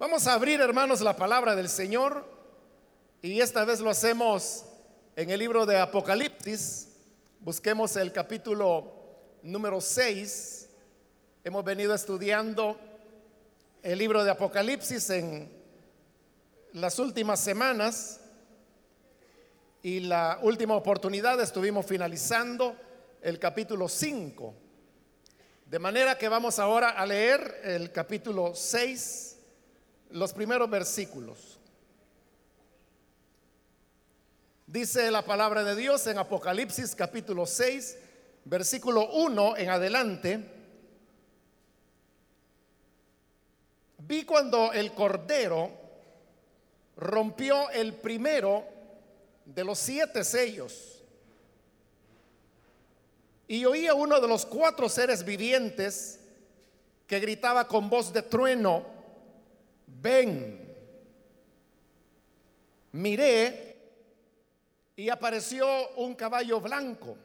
Vamos a abrir, hermanos, la palabra del Señor y esta vez lo hacemos en el libro de Apocalipsis. Busquemos el capítulo número 6. Hemos venido estudiando el libro de Apocalipsis en las últimas semanas y la última oportunidad estuvimos finalizando el capítulo 5. De manera que vamos ahora a leer el capítulo 6 los primeros versículos. Dice la palabra de Dios en Apocalipsis capítulo 6, versículo 1 en adelante. Vi cuando el Cordero rompió el primero de los siete sellos y oía uno de los cuatro seres vivientes que gritaba con voz de trueno, ven. Miré y apareció un caballo blanco.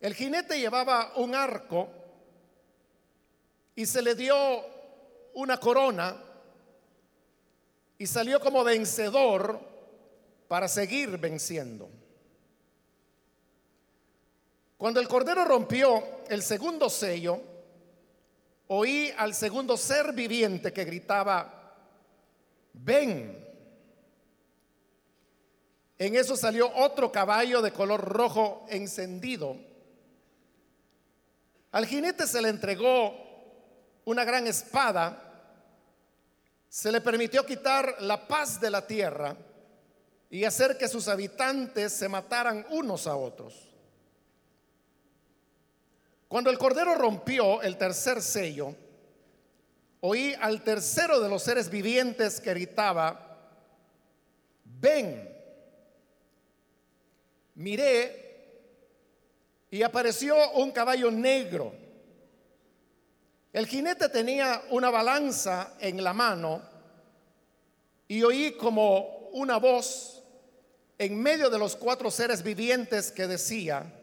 El jinete llevaba un arco y se le dio una corona y salió como vencedor para seguir venciendo. Cuando el cordero rompió el segundo sello, oí al segundo ser viviente que gritaba, ven. En eso salió otro caballo de color rojo encendido. Al jinete se le entregó una gran espada, se le permitió quitar la paz de la tierra y hacer que sus habitantes se mataran unos a otros. Cuando el Cordero rompió el tercer sello, oí al tercero de los seres vivientes que gritaba, ven. Miré y apareció un caballo negro. El jinete tenía una balanza en la mano y oí como una voz en medio de los cuatro seres vivientes que decía,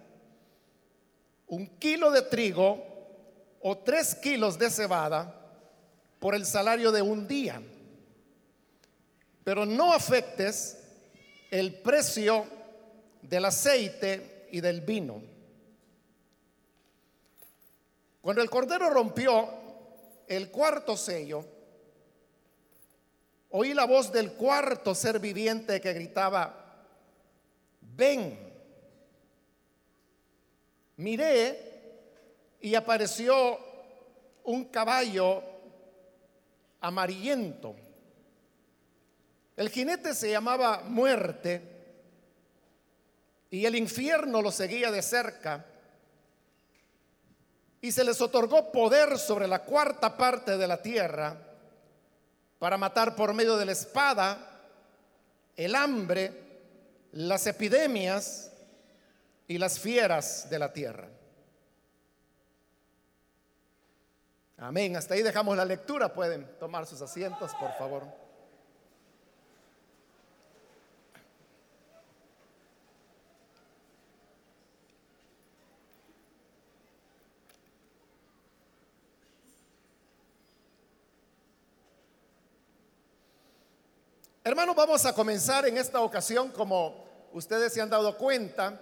un kilo de trigo o tres kilos de cebada por el salario de un día. Pero no afectes el precio del aceite y del vino. Cuando el cordero rompió el cuarto sello, oí la voz del cuarto ser viviente que gritaba, ven. Miré y apareció un caballo amarillento. El jinete se llamaba muerte y el infierno lo seguía de cerca y se les otorgó poder sobre la cuarta parte de la tierra para matar por medio de la espada, el hambre, las epidemias y las fieras de la tierra. Amén. Hasta ahí dejamos la lectura. Pueden tomar sus asientos, por favor. Hermanos, vamos a comenzar en esta ocasión, como ustedes se han dado cuenta,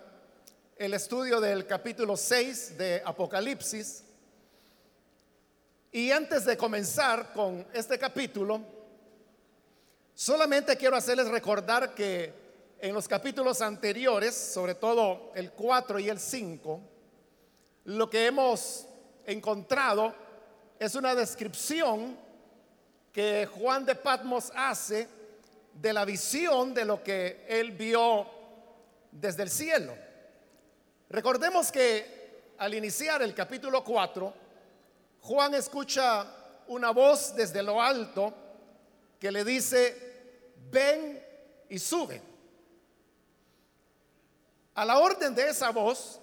el estudio del capítulo 6 de Apocalipsis. Y antes de comenzar con este capítulo, solamente quiero hacerles recordar que en los capítulos anteriores, sobre todo el 4 y el 5, lo que hemos encontrado es una descripción que Juan de Patmos hace de la visión de lo que él vio desde el cielo. Recordemos que al iniciar el capítulo 4, Juan escucha una voz desde lo alto que le dice, ven y sube. A la orden de esa voz,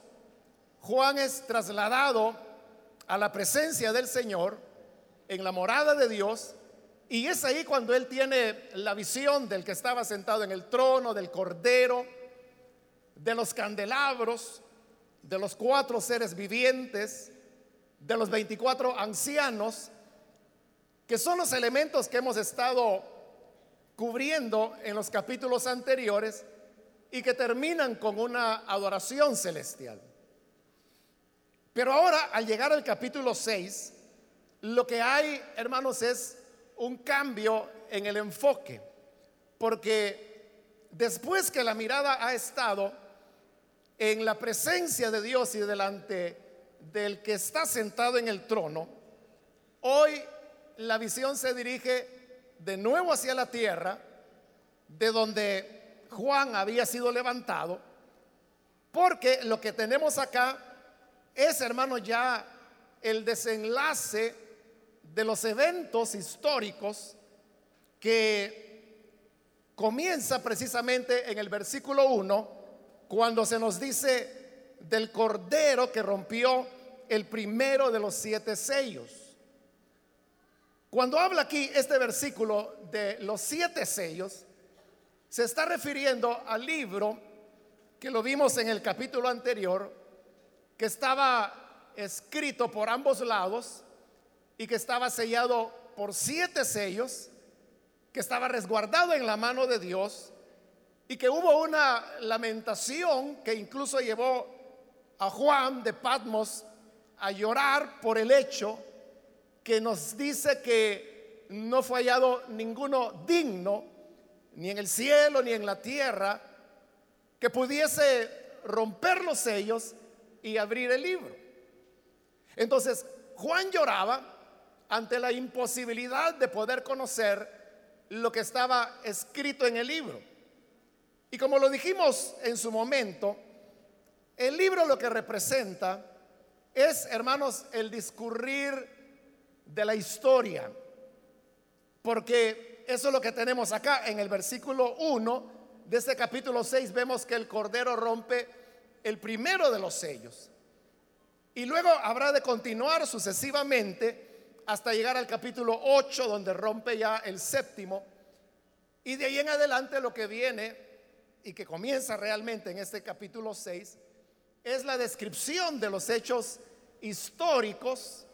Juan es trasladado a la presencia del Señor en la morada de Dios y es ahí cuando él tiene la visión del que estaba sentado en el trono, del cordero, de los candelabros, de los cuatro seres vivientes, de los 24 ancianos, que son los elementos que hemos estado cubriendo en los capítulos anteriores y que terminan con una adoración celestial. Pero ahora, al llegar al capítulo 6, lo que hay, hermanos, es un cambio en el enfoque, porque después que la mirada ha estado en la presencia de Dios y delante del que está sentado en el trono, hoy la visión se dirige de nuevo hacia la tierra, de donde Juan había sido levantado, porque lo que tenemos acá es, hermano, ya el desenlace de los eventos históricos que comienza precisamente en el versículo 1, cuando se nos dice del cordero que rompió el primero de los siete sellos. Cuando habla aquí este versículo de los siete sellos, se está refiriendo al libro que lo vimos en el capítulo anterior, que estaba escrito por ambos lados y que estaba sellado por siete sellos, que estaba resguardado en la mano de Dios y que hubo una lamentación que incluso llevó a Juan de Patmos a llorar por el hecho que nos dice que no fue hallado ninguno digno, ni en el cielo ni en la tierra, que pudiese romper los sellos y abrir el libro. Entonces, Juan lloraba ante la imposibilidad de poder conocer lo que estaba escrito en el libro. Y como lo dijimos en su momento, el libro lo que representa es, hermanos, el discurrir de la historia. Porque eso es lo que tenemos acá en el versículo 1 de este capítulo 6. Vemos que el Cordero rompe el primero de los sellos. Y luego habrá de continuar sucesivamente hasta llegar al capítulo 8, donde rompe ya el séptimo. Y de ahí en adelante lo que viene y que comienza realmente en este capítulo 6 es la descripción de los hechos históricos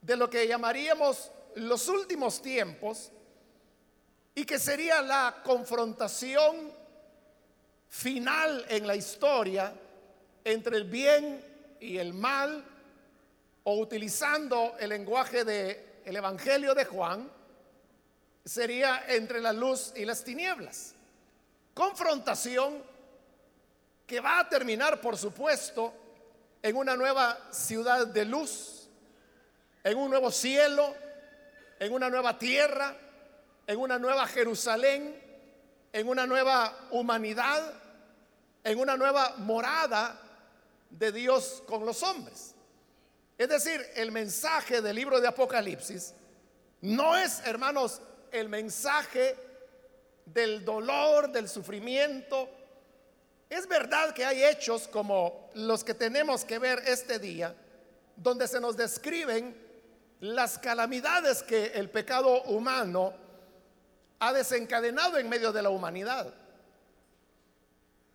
de lo que llamaríamos los últimos tiempos y que sería la confrontación final en la historia entre el bien y el mal o utilizando el lenguaje del el Evangelio de Juan, sería entre la luz y las tinieblas. Confrontación que va a terminar, por supuesto, en una nueva ciudad de luz, en un nuevo cielo, en una nueva tierra, en una nueva Jerusalén, en una nueva humanidad, en una nueva morada de Dios con los hombres. Es decir, el mensaje del libro de Apocalipsis no es, hermanos, el mensaje del dolor, del sufrimiento. Es verdad que hay hechos como los que tenemos que ver este día, donde se nos describen las calamidades que el pecado humano ha desencadenado en medio de la humanidad.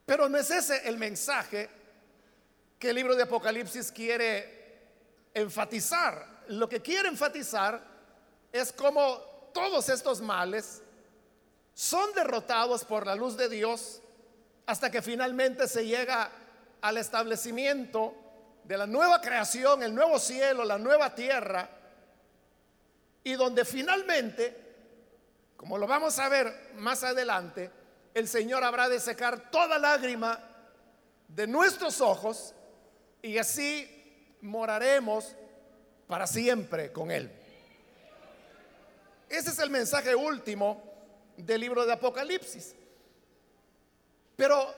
Pero no es ese el mensaje que el libro de Apocalipsis quiere enfatizar. Lo que quiere enfatizar es cómo todos estos males son derrotados por la luz de Dios hasta que finalmente se llega al establecimiento de la nueva creación, el nuevo cielo, la nueva tierra, y donde finalmente, como lo vamos a ver más adelante, el Señor habrá de secar toda lágrima de nuestros ojos y así moraremos para siempre con Él. Ese es el mensaje último del libro de Apocalipsis. Pero,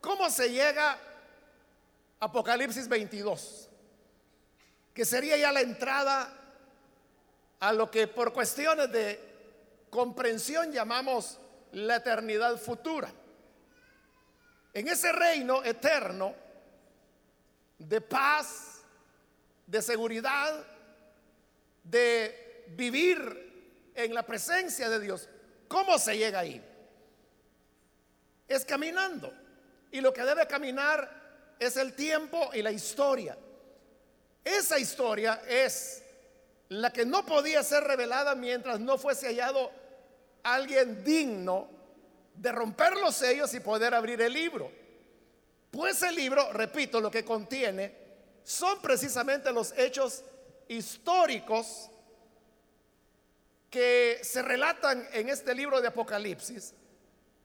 ¿cómo se llega a Apocalipsis 22? Que sería ya la entrada a lo que por cuestiones de comprensión llamamos la eternidad futura. En ese reino eterno de paz, de seguridad, de vivir en la presencia de Dios. ¿Cómo se llega ahí? Es caminando. Y lo que debe caminar es el tiempo y la historia. Esa historia es la que no podía ser revelada mientras no fuese hallado alguien digno de romper los sellos y poder abrir el libro. Pues el libro, repito, lo que contiene son precisamente los hechos históricos que se relatan en este libro de Apocalipsis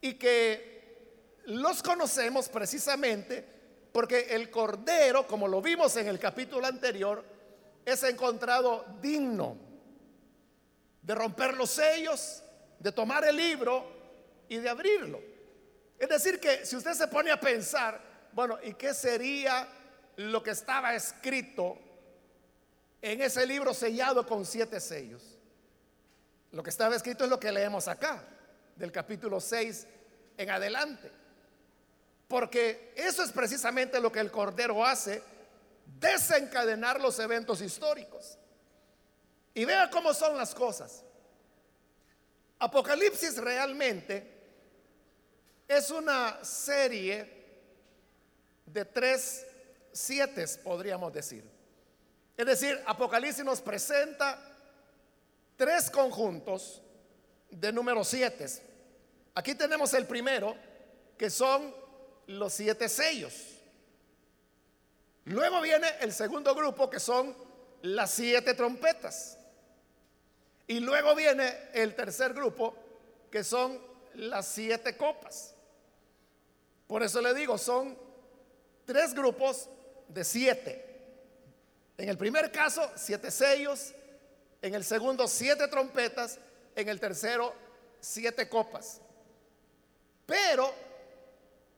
y que los conocemos precisamente porque el Cordero, como lo vimos en el capítulo anterior, es encontrado digno de romper los sellos, de tomar el libro y de abrirlo. Es decir, que si usted se pone a pensar, bueno, ¿y qué sería lo que estaba escrito en ese libro sellado con siete sellos? Lo que estaba escrito es lo que leemos acá, del capítulo 6 en adelante. Porque eso es precisamente lo que el Cordero hace, desencadenar los eventos históricos. Y vea cómo son las cosas. Apocalipsis realmente es una serie de tres siete, podríamos decir. Es decir, Apocalipsis nos presenta tres conjuntos de número siete. Aquí tenemos el primero, que son los siete sellos. Luego viene el segundo grupo, que son las siete trompetas. Y luego viene el tercer grupo, que son las siete copas. Por eso le digo, son tres grupos de siete. En el primer caso, siete sellos en el segundo siete trompetas, en el tercero siete copas. Pero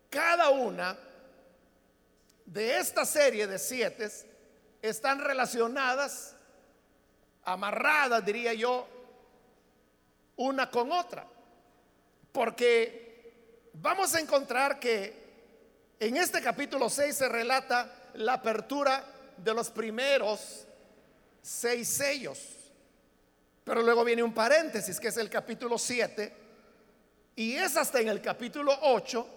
cada una de esta serie de siete están relacionadas, amarradas, diría yo, una con otra. Porque vamos a encontrar que en este capítulo 6 se relata la apertura de los primeros seis sellos. Pero luego viene un paréntesis, que es el capítulo 7, y es hasta en el capítulo 8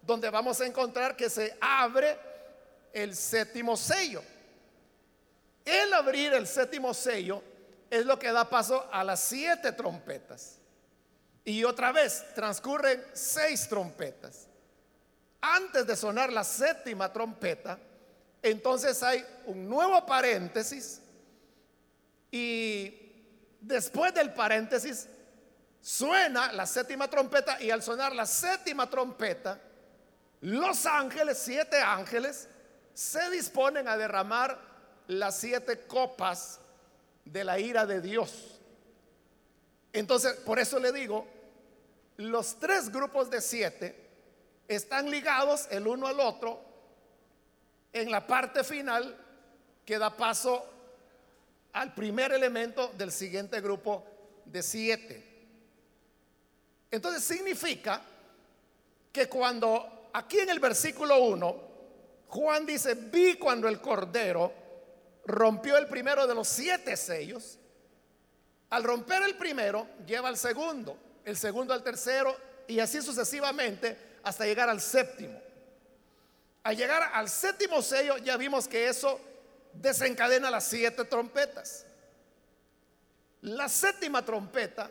donde vamos a encontrar que se abre el séptimo sello. El abrir el séptimo sello es lo que da paso a las siete trompetas. Y otra vez transcurren seis trompetas. Antes de sonar la séptima trompeta, entonces hay un nuevo paréntesis y Después del paréntesis, suena la séptima trompeta y al sonar la séptima trompeta, los ángeles, siete ángeles, se disponen a derramar las siete copas de la ira de Dios. Entonces, por eso le digo, los tres grupos de siete están ligados el uno al otro en la parte final que da paso al primer elemento del siguiente grupo de siete. Entonces significa que cuando aquí en el versículo 1, Juan dice, vi cuando el Cordero rompió el primero de los siete sellos, al romper el primero lleva al segundo, el segundo al tercero y así sucesivamente hasta llegar al séptimo. Al llegar al séptimo sello ya vimos que eso desencadena las siete trompetas. La séptima trompeta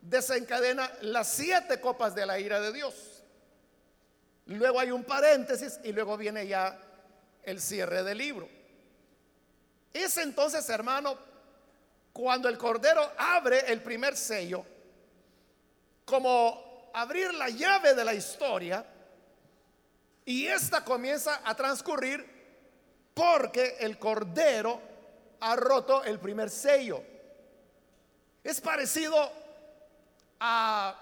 desencadena las siete copas de la ira de Dios. Luego hay un paréntesis y luego viene ya el cierre del libro. Es entonces, hermano, cuando el Cordero abre el primer sello, como abrir la llave de la historia, y esta comienza a transcurrir porque el cordero ha roto el primer sello. Es parecido a,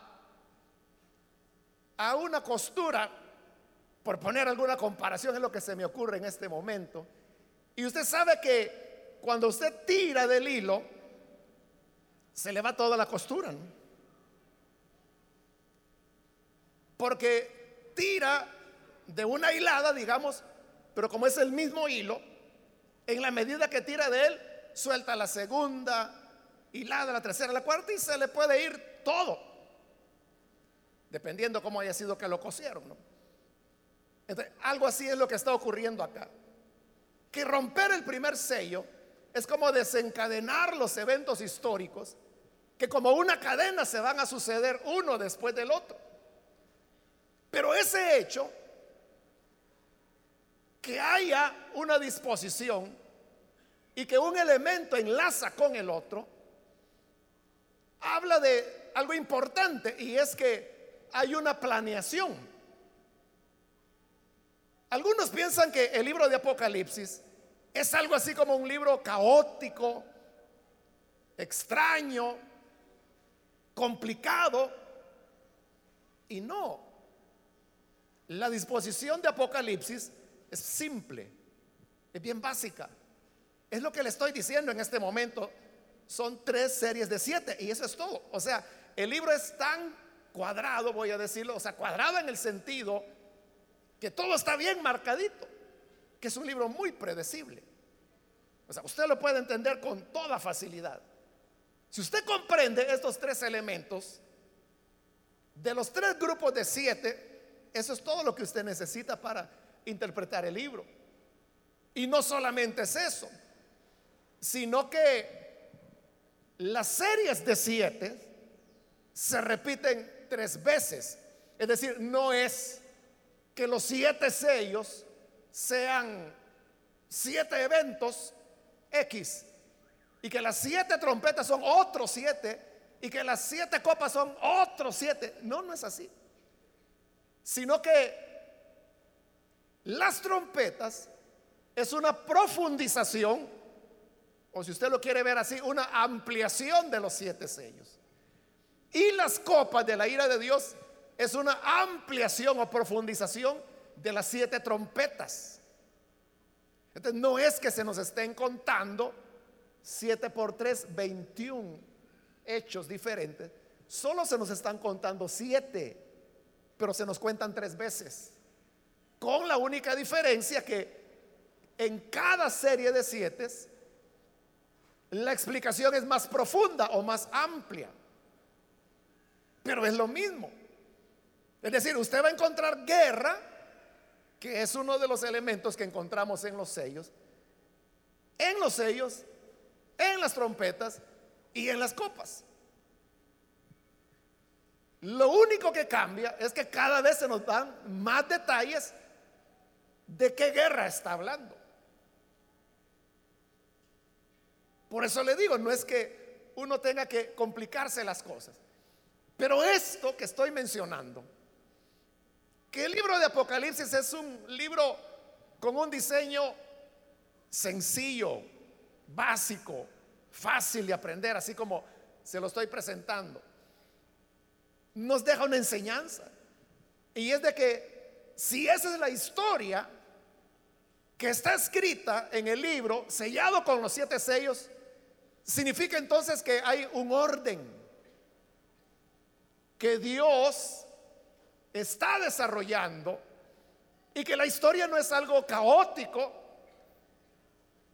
a una costura, por poner alguna comparación, es lo que se me ocurre en este momento. Y usted sabe que cuando usted tira del hilo, se le va toda la costura. Porque tira de una hilada, digamos, pero como es el mismo hilo, en la medida que tira de él, suelta la segunda, hilada, la tercera, la cuarta y se le puede ir todo. Dependiendo cómo haya sido que lo cosieron. algo así es lo que está ocurriendo acá. Que romper el primer sello es como desencadenar los eventos históricos que como una cadena se van a suceder uno después del otro. Pero ese hecho, que haya una disposición y que un elemento enlaza con el otro, habla de algo importante y es que hay una planeación. Algunos piensan que el libro de Apocalipsis es algo así como un libro caótico, extraño, complicado. Y no. La disposición de Apocalipsis es simple, es bien básica. Es lo que le estoy diciendo en este momento. Son tres series de siete y eso es todo. O sea, el libro es tan cuadrado, voy a decirlo, o sea, cuadrado en el sentido que todo está bien marcadito, que es un libro muy predecible. O sea, usted lo puede entender con toda facilidad. Si usted comprende estos tres elementos, de los tres grupos de siete, eso es todo lo que usted necesita para interpretar el libro. Y no solamente es eso, sino que las series de siete se repiten tres veces. Es decir, no es que los siete sellos sean siete eventos X y que las siete trompetas son otros siete y que las siete copas son otros siete. No, no es así. Sino que las trompetas es una profundización, o si usted lo quiere ver así, una ampliación de los siete sellos. Y las copas de la ira de Dios es una ampliación o profundización de las siete trompetas. Entonces no es que se nos estén contando 7 por 3, 21 hechos diferentes. Solo se nos están contando 7, pero se nos cuentan tres veces. Con la única diferencia que en cada serie de siete la explicación es más profunda o más amplia. Pero es lo mismo. Es decir, usted va a encontrar guerra, que es uno de los elementos que encontramos en los sellos, en los sellos, en las trompetas y en las copas. Lo único que cambia es que cada vez se nos dan más detalles de qué guerra está hablando. Por eso le digo, no es que uno tenga que complicarse las cosas. Pero esto que estoy mencionando, que el libro de Apocalipsis es un libro con un diseño sencillo, básico, fácil de aprender, así como se lo estoy presentando, nos deja una enseñanza. Y es de que si esa es la historia que está escrita en el libro, sellado con los siete sellos, significa entonces que hay un orden que Dios está desarrollando y que la historia no es algo caótico,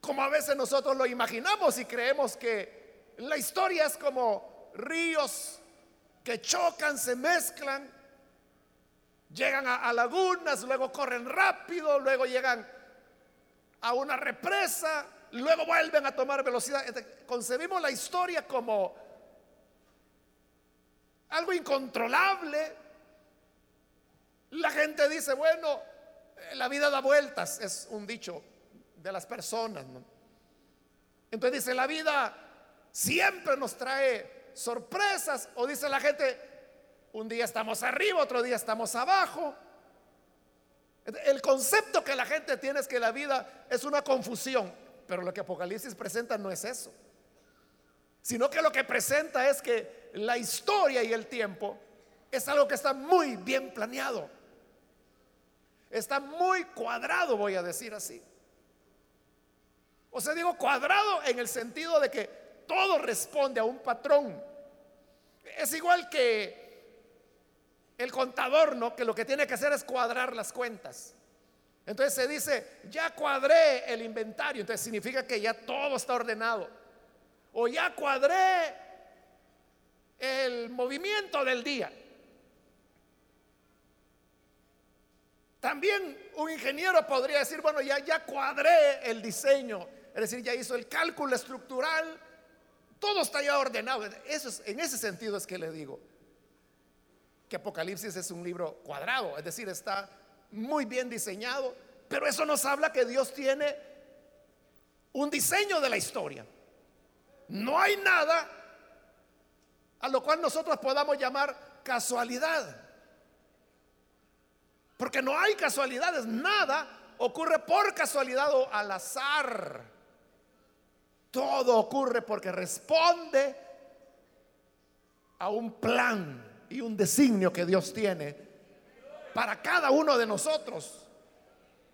como a veces nosotros lo imaginamos y creemos que la historia es como ríos que chocan, se mezclan, llegan a, lagunas, luego corren rápido, luego llegan a una represa, luego vuelven a tomar velocidad. Concebimos la historia como algo incontrolable. La gente dice, bueno, eh, la vida da vueltas, es un dicho de las personas. Entonces dice, la vida siempre nos trae sorpresas. O dice la gente, un día estamos arriba, otro día estamos abajo. El concepto que la gente tiene es que la vida es una confusión, pero lo que Apocalipsis presenta no es eso, sino que lo que presenta es que la historia y el tiempo es algo que está muy bien planeado. Está muy cuadrado, voy a decir así. O sea, digo cuadrado en el sentido de que todo responde a un patrón. Es igual que el contador, ¿no? Que lo que tiene que hacer es cuadrar las cuentas. Entonces se dice, ya cuadré el inventario, entonces significa que ya todo está ordenado. O ya cuadré el movimiento del día. También un ingeniero podría decir, bueno, ya, ya cuadré el diseño, es decir, ya hizo el cálculo estructural, todo está ya ordenado. Eso es, en ese sentido es que le digo que Apocalipsis es un libro cuadrado, es decir, está muy bien diseñado, pero eso nos habla que Dios tiene un diseño de la historia. No hay nada a lo cual nosotros podamos llamar casualidad. Porque no hay casualidades, nada ocurre por casualidad o al azar. Todo ocurre porque responde a un plan y un designio que Dios tiene para cada uno de nosotros.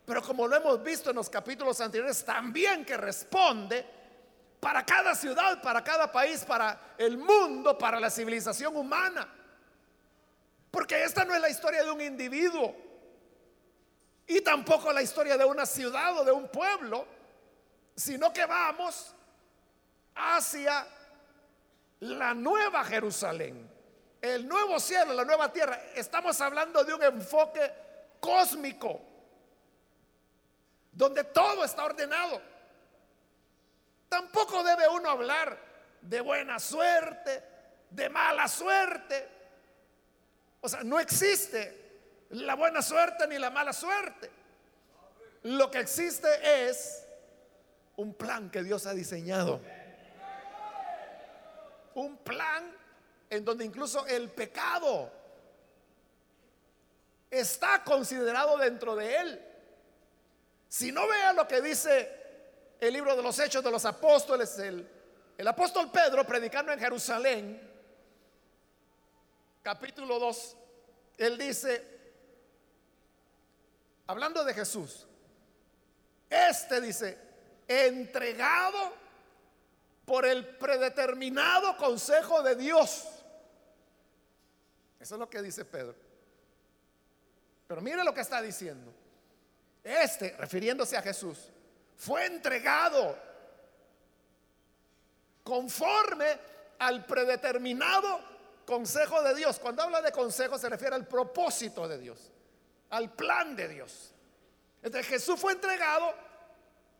Pero como lo hemos visto en los capítulos anteriores, también que responde para cada ciudad, para cada país, para el mundo, para la civilización humana. Porque esta no es la historia de un individuo y tampoco la historia de una ciudad o de un pueblo, sino que vamos hacia la nueva Jerusalén, el nuevo cielo, la nueva tierra. Estamos hablando de un enfoque cósmico, donde todo está ordenado. Tampoco debe uno hablar de buena suerte, de mala suerte. O sea, no existe la buena suerte ni la mala suerte. Lo que existe es un plan que Dios ha diseñado. Un plan en donde incluso el pecado está considerado dentro de él. Si no vea lo que dice el libro de los Hechos de los Apóstoles, el, apóstol Pedro predicando en Jerusalén, capítulo 2, él dice, hablando de Jesús, este dice, entregado por el predeterminado consejo de Dios. Eso es lo que dice Pedro. Pero mire lo que está diciendo. Este, refiriéndose a Jesús, fue entregado conforme al predeterminado consejo de Dios. Cuando habla de consejo se refiere al propósito de Dios al plan de Dios. Entonces Jesús fue entregado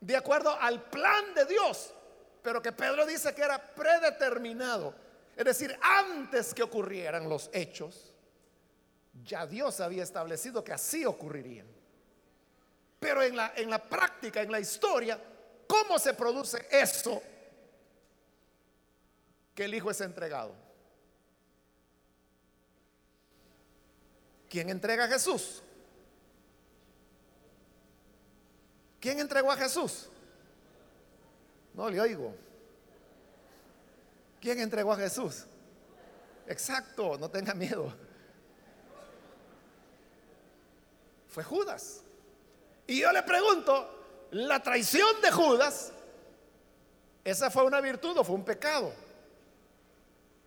de acuerdo al plan de Dios, pero que Pedro dice que era predeterminado. Es decir, antes que ocurrieran los hechos, ya Dios había establecido que así ocurrirían. Pero en la, en la práctica, en la historia, ¿cómo se produce eso que el Hijo es entregado? ¿Quién entrega a Jesús? ¿Quién entregó a Jesús? No le oigo. ¿Quién entregó a Jesús? Exacto, no tenga miedo. Fue Judas. Y yo le pregunto, ¿la traición de Judas, esa fue una virtud o fue un pecado?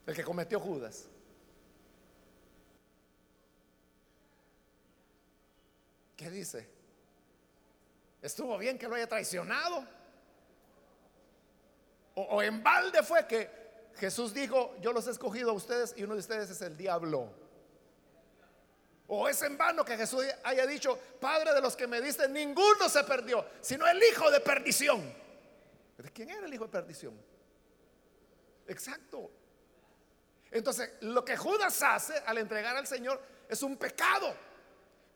El que cometió Judas. ¿Qué dice? Estuvo bien que lo haya traicionado. O, en balde fue que Jesús dijo, yo los he escogido a ustedes y uno de ustedes es el diablo. O es en vano que Jesús haya dicho, Padre de los que me diste, ninguno se perdió, sino el hijo de perdición. ¿De quién era el hijo de perdición? Exacto. Entonces, lo que Judas hace al entregar al Señor es un pecado.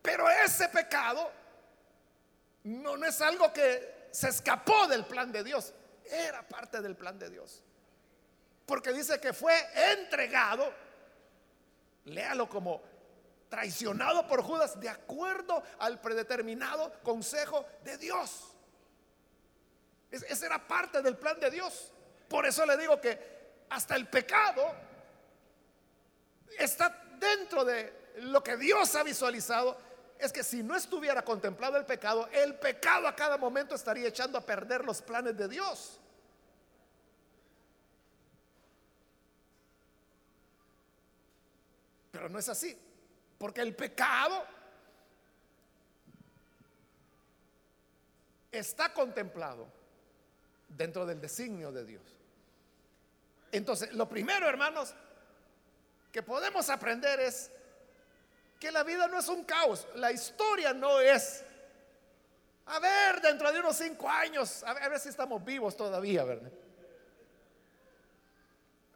Pero ese pecado no, no es algo que se escapó del plan de Dios, era parte del plan de Dios. Porque dice que fue entregado, léalo como traicionado por Judas de acuerdo al predeterminado consejo de Dios. Ese era parte del plan de Dios. Por eso le digo que hasta el pecado está dentro de lo que Dios ha visualizado es que si no estuviera contemplado el pecado, el pecado a cada momento estaría echando a perder los planes de Dios. Pero no es así, porque el pecado está contemplado dentro del designio de Dios. Entonces, lo primero, hermanos, que podemos aprender es que la vida no es un caos, la historia no es A ver, dentro de unos cinco años, a ver, si estamos vivos todavía, ¿verdad?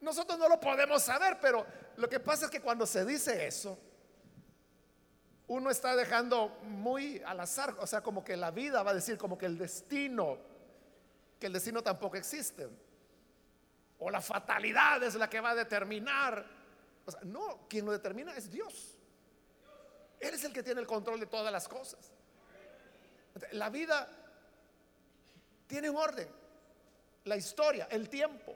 Nosotros no lo podemos saber, pero lo que pasa es que cuando se dice eso, uno está dejando muy al azar, o sea, como que la vida va a decir, como que el destino, que el destino tampoco existe, o la fatalidad es la que va a determinar. O sea, no, quien lo determina es Dios. Él es el que tiene el control de todas las cosas. La vida tiene un orden, la historia, el tiempo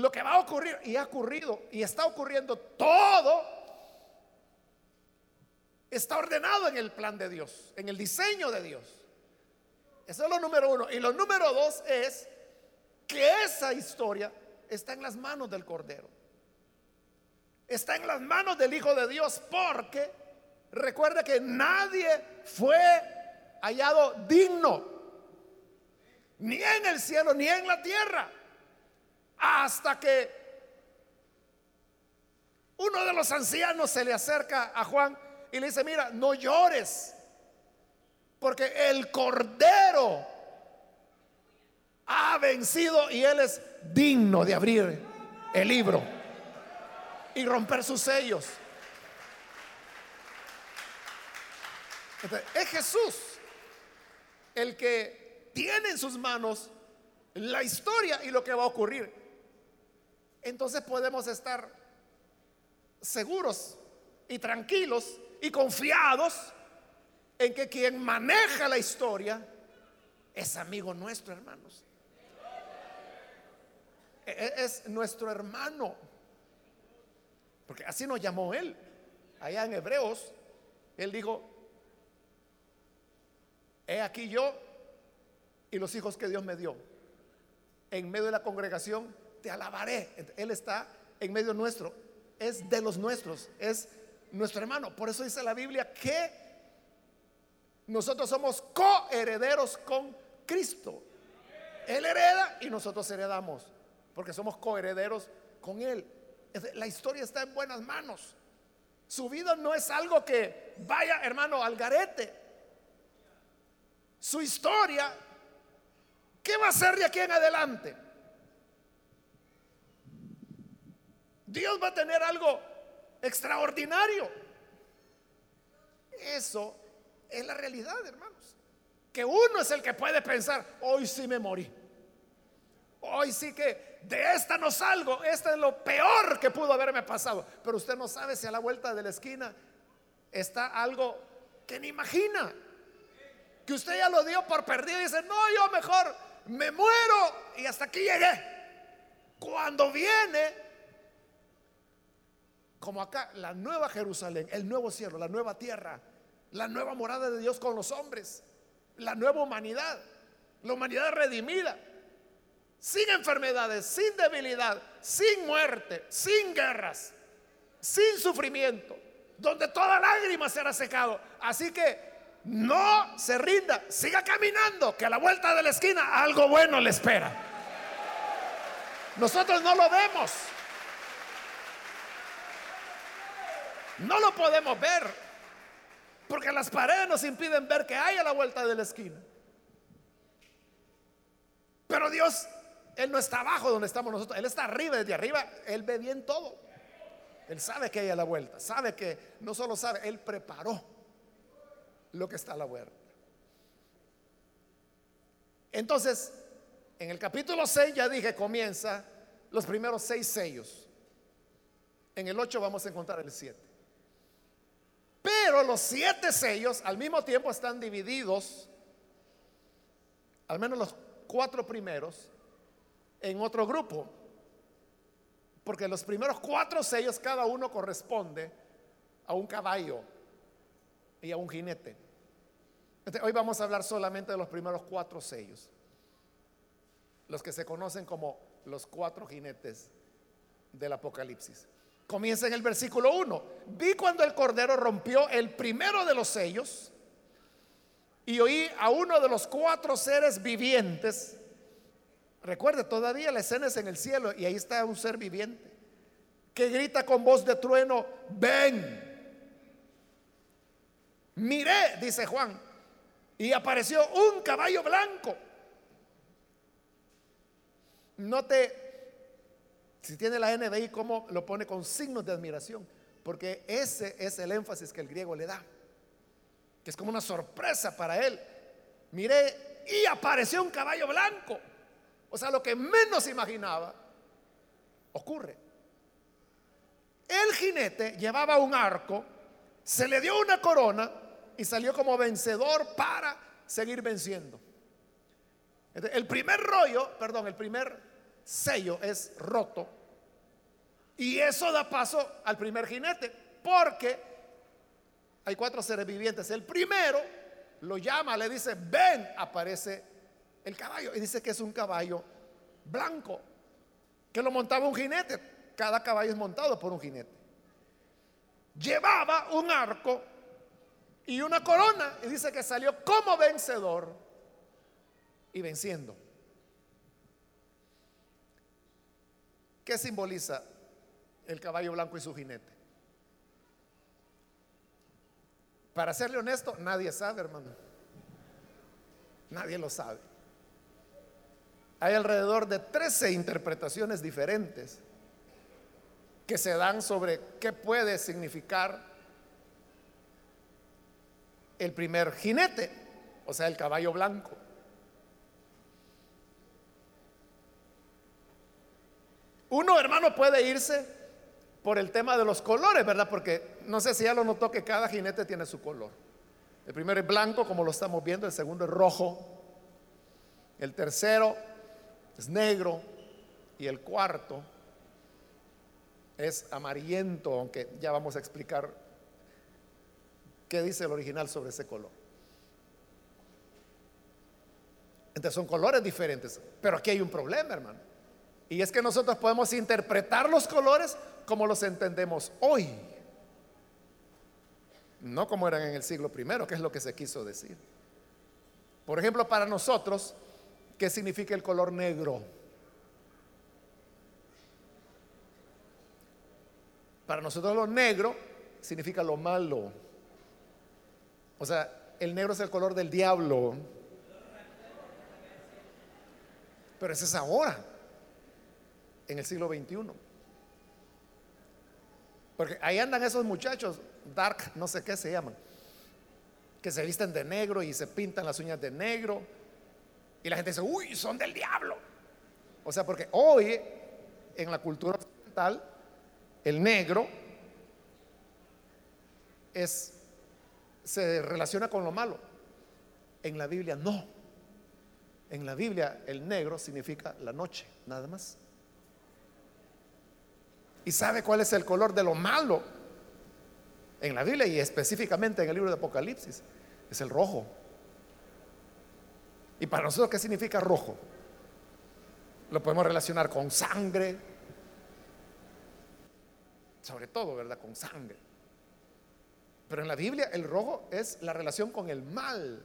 lo que va a ocurrir y ha ocurrido y está ocurriendo todo está ordenado en el plan de Dios, en el diseño de Dios. Eso es lo número uno. Y lo número dos es que esa historia está en las manos del Cordero. Está en las manos del Hijo de Dios porque recuerda que nadie fue hallado digno, ni en el cielo, ni en la tierra hasta que uno de los ancianos se le acerca a Juan y le dice, mira, no llores, porque el Cordero ha vencido y él es digno de abrir el libro y romper sus sellos. es Jesús el que tiene en sus manos la historia y lo que va a ocurrir entonces podemos estar seguros y tranquilos y confiados en que quien maneja la historia es amigo nuestro, hermanos. E-, e-, es nuestro hermano. Porque así nos llamó él. Allá en Hebreos, él dijo, he aquí yo y los hijos que Dios me dio. En medio de la congregación te alabaré. Él está en medio nuestro, es de los nuestros, es nuestro hermano. Por eso dice la Biblia que nosotros somos coherederos con Cristo. Él hereda y nosotros heredamos, porque somos coherederos con Él. La historia está en buenas manos. Su vida no es algo que vaya, hermano, al garete. Su historia, ¿qué va a ser de aquí en adelante? Dios va a tener algo extraordinario. Eso es la realidad, hermanos. Que uno es el que puede pensar, hoy sí me morí. Hoy sí que de esta no salgo. Esta es lo peor que pudo haberme pasado. Pero usted no sabe si a la vuelta de la esquina está algo que ni imagina. Que usted ya lo dio por perdido y dice, no, yo mejor me muero y hasta aquí llegué. Cuando viene como acá, la nueva Jerusalén, el nuevo cielo, la nueva tierra, la nueva morada de Dios con los hombres, la nueva humanidad, la humanidad redimida, sin enfermedades, sin debilidad, sin muerte, sin guerras, sin sufrimiento, donde toda lágrima será secado. Así que no se rinda, siga caminando, que a la vuelta de la esquina algo bueno le espera. Nosotros no lo vemos. No lo podemos ver. Porque las paredes nos impiden ver que hay a la vuelta de la esquina. Pero Dios, Él no está abajo donde estamos nosotros. Él está arriba, desde arriba. Él ve bien todo. Él sabe que hay a la vuelta. Sabe que no solo sabe, Él preparó lo que está a la vuelta. Entonces, en el capítulo 6 ya dije, comienza los primeros seis sellos. En el 8 vamos a encontrar el 7. Pero los siete sellos al mismo tiempo están divididos, al menos los cuatro primeros, en otro grupo. Porque los primeros cuatro sellos cada uno corresponde a un caballo y a un jinete. hoy vamos a hablar solamente de los primeros cuatro sellos, los que se conocen como los cuatro jinetes del Apocalipsis. Comienza en el versículo 1. Vi cuando el Cordero rompió el primero de los sellos y oí a uno de los cuatro seres vivientes. Recuerde, todavía la escena es en el cielo y ahí está un ser viviente que grita con voz de trueno, ven. Miré, dice Juan, y apareció un caballo blanco. Note, si tiene la NBI, cómo lo pone con signos de admiración, porque ese es el énfasis que el griego le da, que es como una sorpresa para él. Miré y apareció un caballo blanco. O sea, lo que menos imaginaba ocurre. El jinete llevaba un arco, se le dio una corona y salió como vencedor para seguir venciendo. El primer rollo, perdón, el primer sello es roto. Y eso da paso al primer jinete, porque hay cuatro seres vivientes. El primero lo llama, le dice, ven, aparece el caballo. Y dice que es un caballo blanco, que lo montaba un jinete. Cada caballo es montado por un jinete. Llevaba un arco y una corona. Y dice que salió como vencedor y venciendo. ¿Qué simboliza el caballo blanco y su jinete? Para serle honesto, nadie sabe, hermano. Nadie lo sabe. Hay alrededor de 13 interpretaciones diferentes que se dan sobre qué puede significar el primer jinete, o sea, el caballo blanco. Uno, hermano, puede irse por el tema de los colores, ¿verdad? Porque no sé si ya lo notó que cada jinete tiene su color. El primero es blanco, como lo estamos viendo, el segundo es rojo, el tercero es negro y el cuarto es amarillento, aunque ya vamos a explicar qué dice el original sobre ese color. Entonces son colores diferentes, pero aquí hay un problema, hermano. Y es que nosotros podemos interpretar los colores como los entendemos hoy, no como eran en el siglo primero, que es lo que se quiso decir. Por ejemplo, para nosotros, ¿qué significa el color negro? Para nosotros lo negro significa lo malo. O sea, el negro es el color del diablo. Pero ese es ahora, en el siglo XXI. Porque ahí andan esos muchachos, dark, no sé qué se llaman, que se visten de negro y se pintan las uñas de negro. Y la gente dice, uy, son del diablo. O sea, porque hoy en la cultura occidental, el negro es se relaciona con lo malo. En la Biblia no. En la Biblia el negro significa la noche, nada más. ¿Y sabe cuál es el color de lo malo? En la Biblia y específicamente en el libro de Apocalipsis. Es el rojo. ¿Y para nosotros qué significa rojo? Lo podemos relacionar con sangre. Sobre todo, ¿verdad? Con sangre. Pero en la Biblia el rojo es la relación con el mal.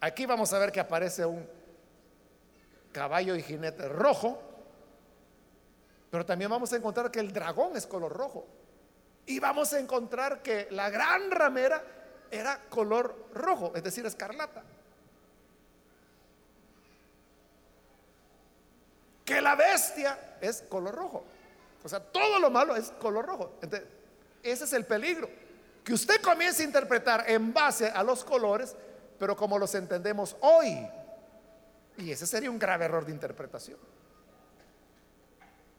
Aquí vamos a ver que aparece un caballo y jinete rojo, pero también vamos a encontrar que el dragón es color rojo. Y vamos a encontrar que la gran ramera era color rojo, es decir, escarlata. Que la bestia es color rojo. O sea, todo lo malo es color rojo. Ese es el peligro que usted comience a interpretar en base a los colores, pero como los entendemos hoy. Y ese sería un grave error de interpretación.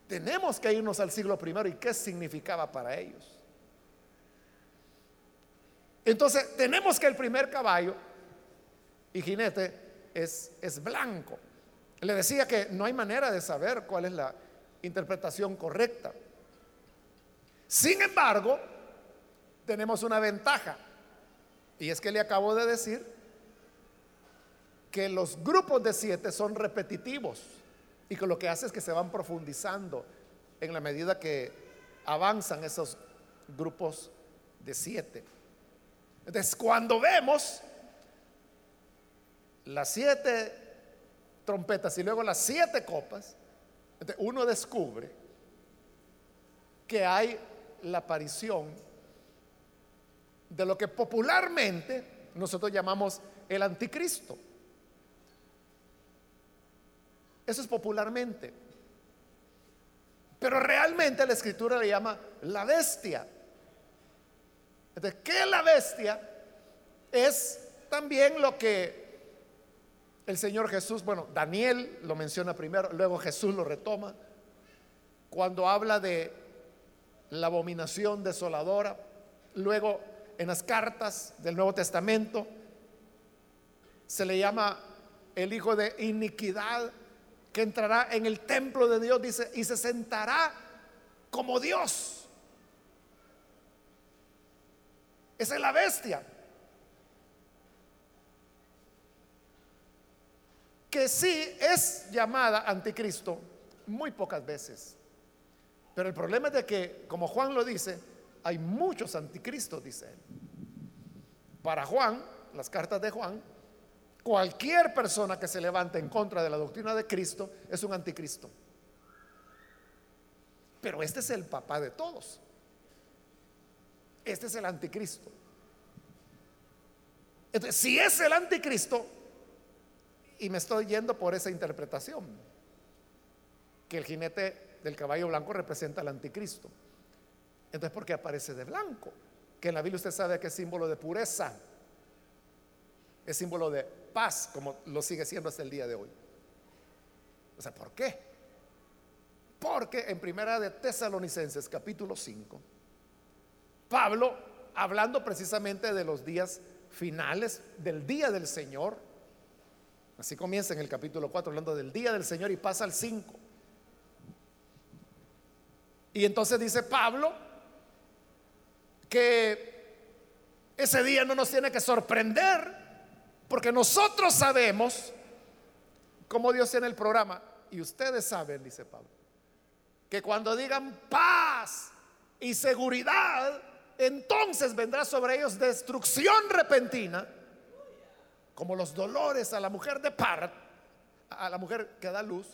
Tenemos que irnos al siglo primero y qué significaba para ellos. Entonces, tenemos que el primer caballo y jinete es, es blanco. Le decía que no hay manera de saber cuál es la interpretación correcta. Sin embargo, tenemos una ventaja. Y es que le acabo de decir que los grupos de siete son repetitivos y que lo que hace es que se van profundizando en la medida que avanzan esos grupos de siete. Entonces, cuando vemos las siete trompetas y luego las siete copas, uno descubre que hay la aparición de lo que popularmente nosotros llamamos el anticristo. Eso es popularmente. Pero realmente la escritura le llama la bestia. Entonces, ¿qué la bestia? Es también lo que el Señor Jesús, bueno, Daniel lo menciona primero, luego Jesús lo retoma, cuando habla de la abominación desoladora, luego en las cartas del Nuevo Testamento se le llama el hijo de iniquidad que entrará en el templo de Dios, dice, y se sentará como Dios. Esa es la bestia. Que sí es llamada anticristo muy pocas veces. Pero el problema es de que, como Juan lo dice, hay muchos anticristos, dice él. Para Juan, las cartas de Juan, cualquier persona que se levante en contra de la doctrina de Cristo es un anticristo. Pero este es el papá de todos. Este es el anticristo. Entonces, si es el anticristo, y me estoy yendo por esa interpretación, que el jinete del caballo blanco representa al anticristo. Entonces, ¿por qué aparece de blanco? Que en la Biblia usted sabe que es símbolo de pureza, es símbolo de paz, como lo sigue siendo hasta el día de hoy. O sea, ¿por qué? Porque en primera de Tesalonicenses capítulo 5, Pablo, hablando precisamente de los días finales, del día del Señor, así comienza en el capítulo 4 hablando del día del Señor y pasa al 5. Y entonces dice Pablo que ese día no nos tiene que sorprender, porque nosotros sabemos cómo Dios tiene el programa. Y ustedes saben, dice Pablo, que cuando digan paz y seguridad, entonces vendrá sobre ellos destrucción repentina, como los dolores a la mujer de par, a la mujer que da luz,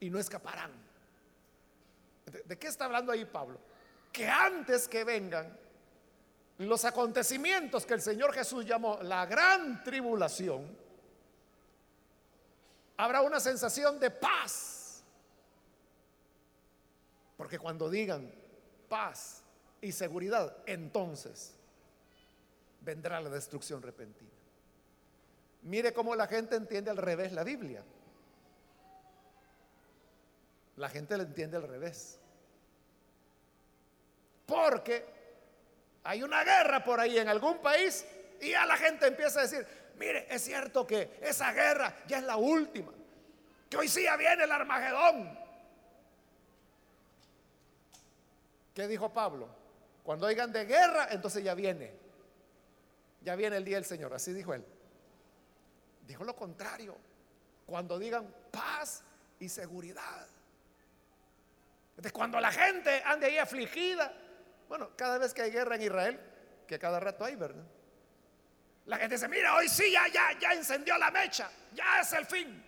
y no escaparán. ¿De, qué está hablando ahí Pablo? Que antes que vengan los acontecimientos que el Señor Jesús llamó la gran tribulación, habrá una sensación de paz. Porque cuando digan paz y seguridad, entonces vendrá la destrucción repentina. Mire cómo la gente entiende al revés la Biblia. La gente lo entiende al revés. Porque hay una guerra por ahí en algún país y ya la gente empieza a decir, mire, es cierto que esa guerra ya es la última, que hoy sí ya viene el Armagedón. ¿Qué dijo Pablo? Cuando oigan de guerra, entonces ya viene. Ya viene el día del Señor, así dijo él. Dijo lo contrario. Cuando digan paz y seguridad. Cuando la gente ande ahí afligida, bueno, cada vez que hay guerra en Israel, que cada rato hay, ¿verdad? La gente dice, mira, hoy sí, ya, ya, ya encendió la mecha, ya es el fin.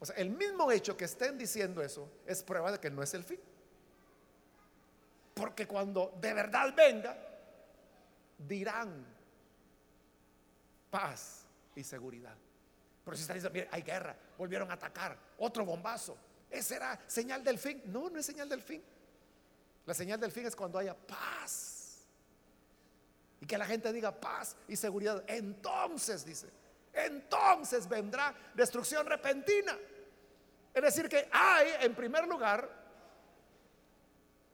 O sea, el mismo hecho que estén diciendo eso es prueba de que no es el fin. Porque cuando de verdad venga, dirán paz y seguridad. Pero si están diciendo, mire, hay guerra, volvieron a atacar, otro bombazo, ¿Esa será señal del fin? No, no es señal del fin. La señal del fin es cuando haya paz. Y que la gente diga paz y seguridad. Entonces, dice, entonces vendrá destrucción repentina. Es decir, que hay, en primer lugar,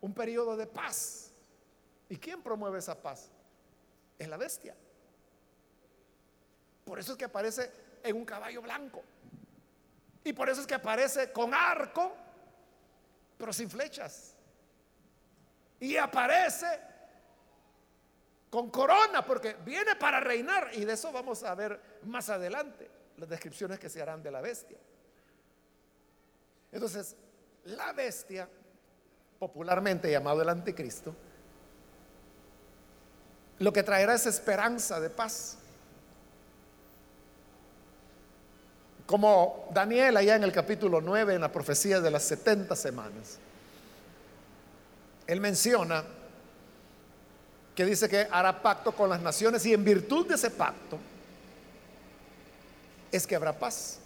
un periodo de paz. ¿Y quién promueve esa paz? Es la bestia. Por eso es que aparece en un caballo blanco. Y por eso es que aparece con arco, pero sin flechas. Y aparece con corona, porque viene para reinar. Y de eso vamos a ver más adelante, las descripciones que se harán de la bestia. Entonces, la bestia, popularmente llamado el anticristo, lo que traerá es esperanza de paz. Como Daniel allá en el capítulo 9, en la profecía de las 70 semanas, él menciona que dice que hará pacto con las naciones y en virtud de ese pacto es que habrá paz.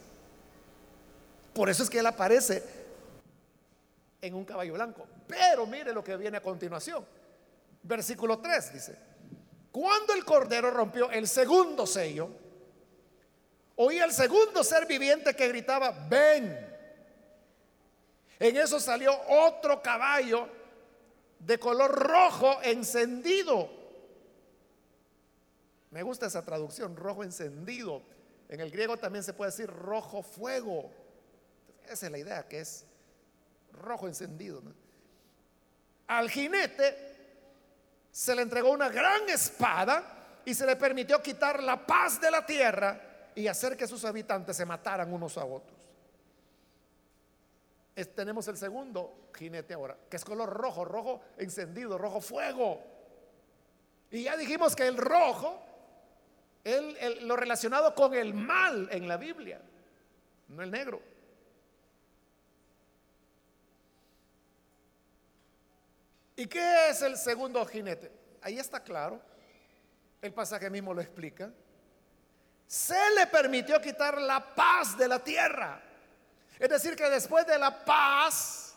Por eso es que él aparece en un caballo blanco. Pero mire lo que viene a continuación. Versículo 3 dice, cuando el cordero rompió el segundo sello, oí el segundo ser viviente que gritaba, ven. En eso salió otro caballo de color rojo encendido. Me gusta esa traducción, rojo encendido. En el griego también se puede decir rojo fuego. Esa es la idea, que es rojo encendido. Al jinete se le entregó una gran espada y se le permitió quitar la paz de la tierra y hacer que sus habitantes se mataran unos a otros. Tenemos el segundo jinete ahora, que es color rojo, rojo encendido, rojo fuego. Y ya dijimos que el rojo, lo relacionado con el mal en la Biblia, no el negro. ¿Y qué es el segundo jinete? Ahí está claro. El pasaje mismo lo explica. Se le permitió quitar la paz de la tierra. Es decir, que después de la paz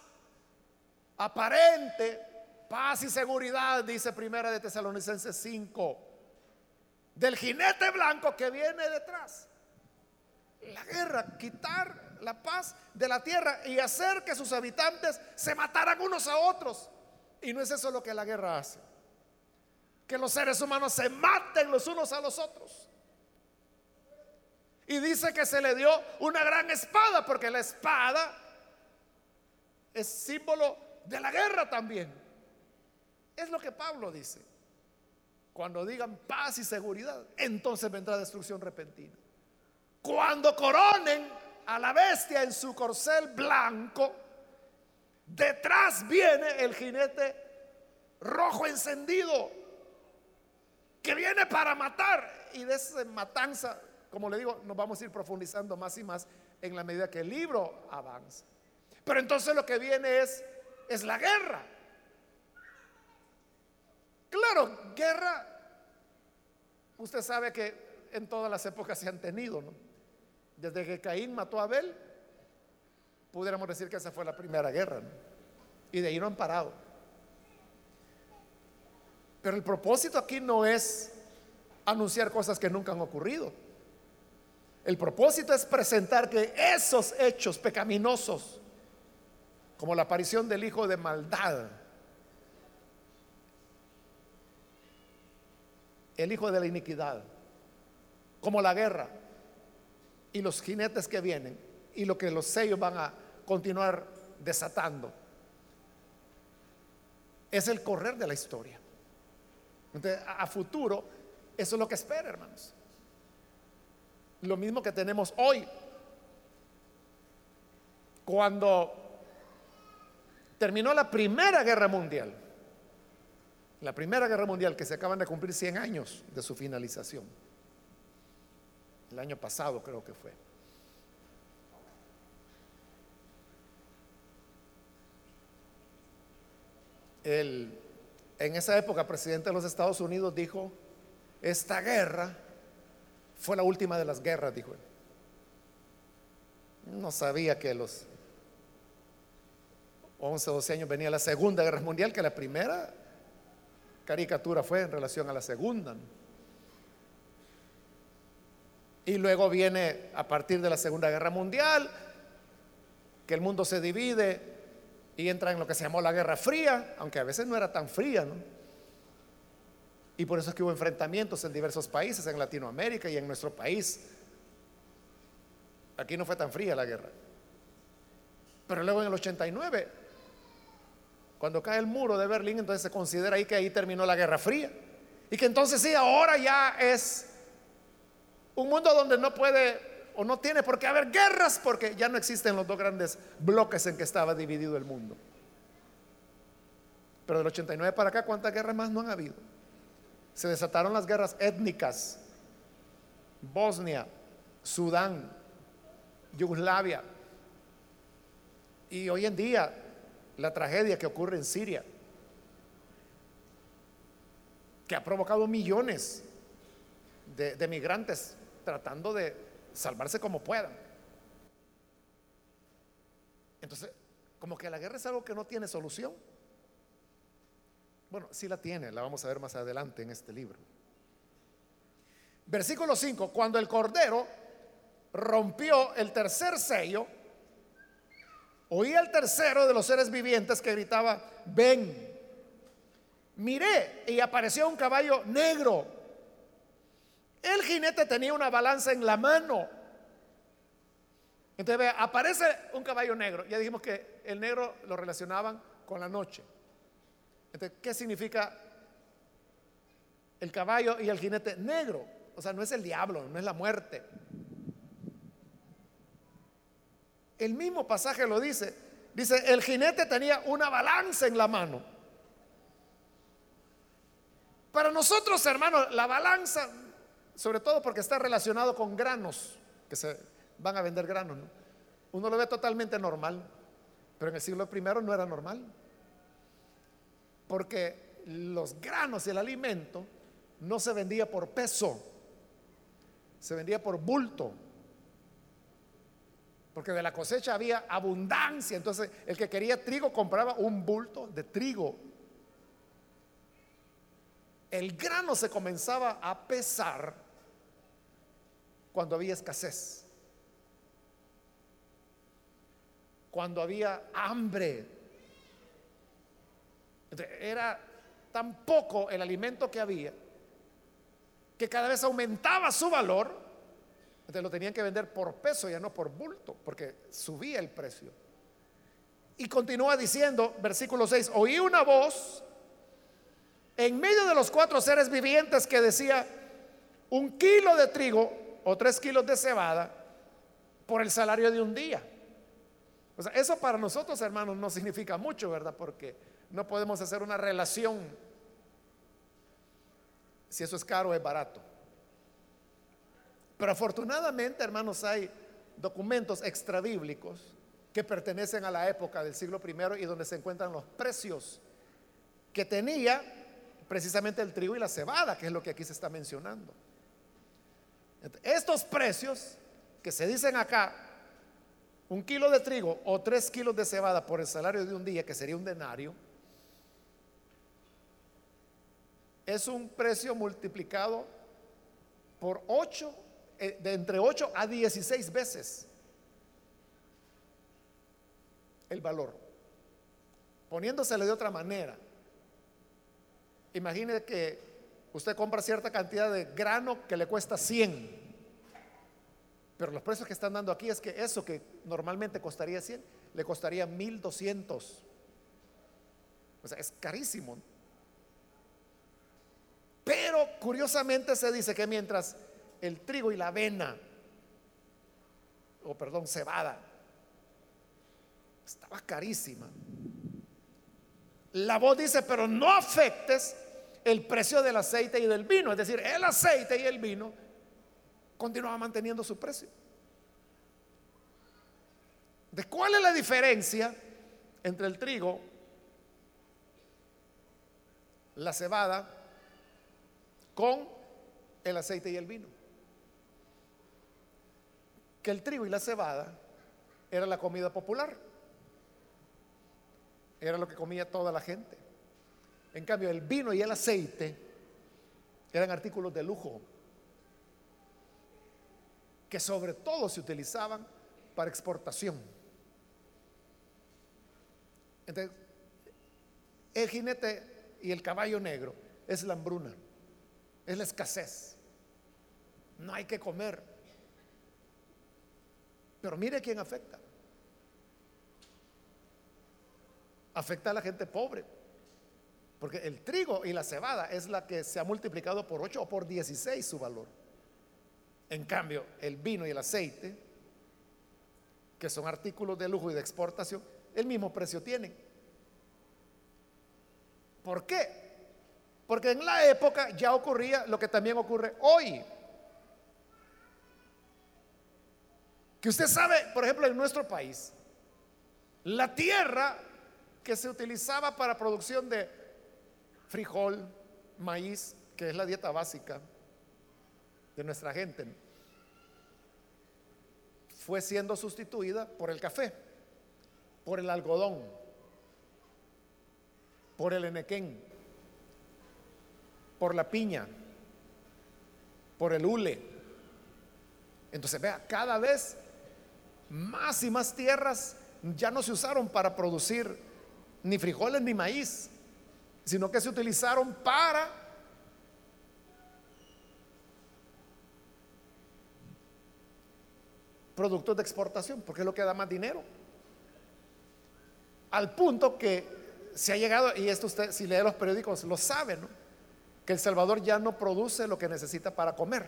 aparente, paz y seguridad, dice Primera de Tesalonicenses 5, del jinete blanco que viene detrás. La guerra, quitar la paz de la tierra y hacer que sus habitantes se mataran unos a otros. Y no es eso lo que la guerra hace. Que los seres humanos se maten los unos a los otros. Y dice que se le dio una gran espada, porque la espada es símbolo de la guerra también. Es lo que Pablo dice. Cuando digan paz y seguridad, entonces vendrá destrucción repentina. Cuando coronen a la bestia en su corcel blanco, Detrás viene el jinete rojo encendido que viene para matar. Y de esa matanza, como le digo, nos vamos a ir profundizando más y más en la medida que el libro avanza. Pero entonces lo que viene es, es la guerra. Claro, guerra, usted sabe que en todas las épocas se han tenido, ¿no? Desde que Caín mató a Abel, pudiéramos decir que esa fue la primera guerra. Y de ahí no han parado. Pero el propósito aquí no es anunciar cosas que nunca han ocurrido. El propósito es presentar que esos hechos pecaminosos, como la aparición del hijo de maldad, el hijo de la iniquidad, como la guerra y los jinetes que vienen y lo que los sellos van a continuar desatando. Es el correr de la historia. Entonces, a, futuro, eso es lo que espera, hermanos. Lo mismo que tenemos hoy. Cuando terminó la Primera Guerra Mundial, la Primera Guerra Mundial, que se acaban de cumplir 100 años de su finalización, el año pasado creo que fue. el, en esa época, presidente de los Estados Unidos dijo, esta guerra fue la última de las guerras, dijo él. No sabía que los 11 o 12 años venía la Segunda Guerra Mundial, que la primera caricatura fue en relación a la Segunda. Y luego viene a partir de la Segunda Guerra Mundial, que el mundo se divide y entra en lo que se llamó la Guerra Fría, aunque a veces no era tan fría, ¿no? Y por eso es que hubo enfrentamientos en diversos países, en Latinoamérica y en nuestro país. Aquí no fue tan fría la guerra. Pero luego en el 89, cuando cae el muro de Berlín, entonces se considera ahí que ahí terminó la Guerra Fría. Y que entonces sí, ahora ya es un mundo donde no puede o no tiene por qué haber guerras porque ya no existen los dos grandes bloques en que estaba dividido el mundo. Pero del 89 para acá, ¿cuántas guerras más no han habido? Se desataron las guerras étnicas. Bosnia, Sudán, Yugoslavia. Y hoy en día, la tragedia que ocurre en Siria. que ha provocado millones de, migrantes tratando de salvarse como puedan. Entonces, como que la guerra es algo que no tiene solución. Bueno, sí la tiene, la vamos a ver más adelante en este libro. Versículo 5, cuando el Cordero rompió el tercer sello, oí al tercero de los seres vivientes que gritaba, ven. Miré y apareció un caballo negro. El jinete tenía una balanza en la mano. Entonces, aparece un caballo negro. Ya dijimos que el negro lo relacionaban con la noche. ¿Qué significa el caballo y el jinete negro? O sea, no es el diablo, no es la muerte. El mismo pasaje lo dice. Dice, el jinete tenía una balanza en la mano. Para nosotros, hermanos, la balanza, sobre todo porque está relacionado con granos, que se van a vender granos, uno lo ve totalmente normal, pero en el siglo I no era normal. Porque los granos y el alimento no se vendía por peso, se vendía por bulto. Porque de la cosecha había abundancia. Entonces el que quería trigo compraba un bulto de trigo. El grano se comenzaba a pesar cuando había escasez. Cuando había hambre. Era tan poco el alimento que había que cada vez aumentaba su valor, entonces lo tenían que vender por peso, ya no por bulto, porque subía el precio. Y continúa diciendo, versículo 6, oí una voz en medio de los cuatro seres vivientes que decía, un kilo de trigo o tres kilos de cebada por el salario de un día. O sea, eso para nosotros, hermanos, no significa mucho, ¿verdad? Porque no podemos hacer una relación si eso es caro es barato. Pero afortunadamente, hermanos, hay documentos extrabíblicos que pertenecen a la época del siglo I y donde se encuentran los precios que tenía precisamente el trigo y la cebada, que es lo que aquí se está mencionando. Estos precios que se dicen acá, un kilo de trigo o tres kilos de cebada por el salario de un día, que sería un denario, es un precio multiplicado por 8, eh, de entre 8 a 16 veces el valor. Poniéndosele de otra manera, imagine que usted compra cierta cantidad de grano que le cuesta 100, pero los precios que están dando aquí es que eso que normalmente costaría 100, le costaría 1200. O sea, es carísimo. Pero curiosamente se dice que mientras el trigo y la avena, o perdón, cebada, estaba carísima. La voz dice, pero no afectes el precio del aceite y del vino. Es decir, el aceite y el vino continuaban manteniendo su precio. ¿De cuál es la diferencia entre el trigo, la cebada con el aceite y el vino. Que el trigo y la cebada era la comida popular. Era lo que comía toda la gente. En cambio, el vino y el aceite eran artículos de lujo que sobre todo se utilizaban para exportación. Entonces, el jinete y el caballo negro es la hambruna es la escasez. No hay que comer. Pero mire quién afecta. Afecta a la gente pobre. Porque el trigo y la cebada es la que se ha multiplicado por 8 o por 16 su valor. En cambio, el vino y el aceite, que son artículos de lujo y de exportación, el mismo precio tienen. ¿Por qué? Porque en la época ya ocurría lo que también ocurre hoy. Que usted sabe, por ejemplo, en nuestro país, la tierra que se utilizaba para producción de frijol, maíz, que es la dieta básica de nuestra gente, fue siendo sustituida por el café, por el algodón, por el enequén, por la piña, por el hule. Entonces, vea, cada vez más y más tierras ya no se usaron para producir ni frijoles ni maíz, sino que se utilizaron para productos de exportación, porque es lo que da más dinero. Al punto que se ha llegado, y esto usted si lee los periódicos lo sabe, ¿no? Que El Salvador ya no produce lo que necesita para comer.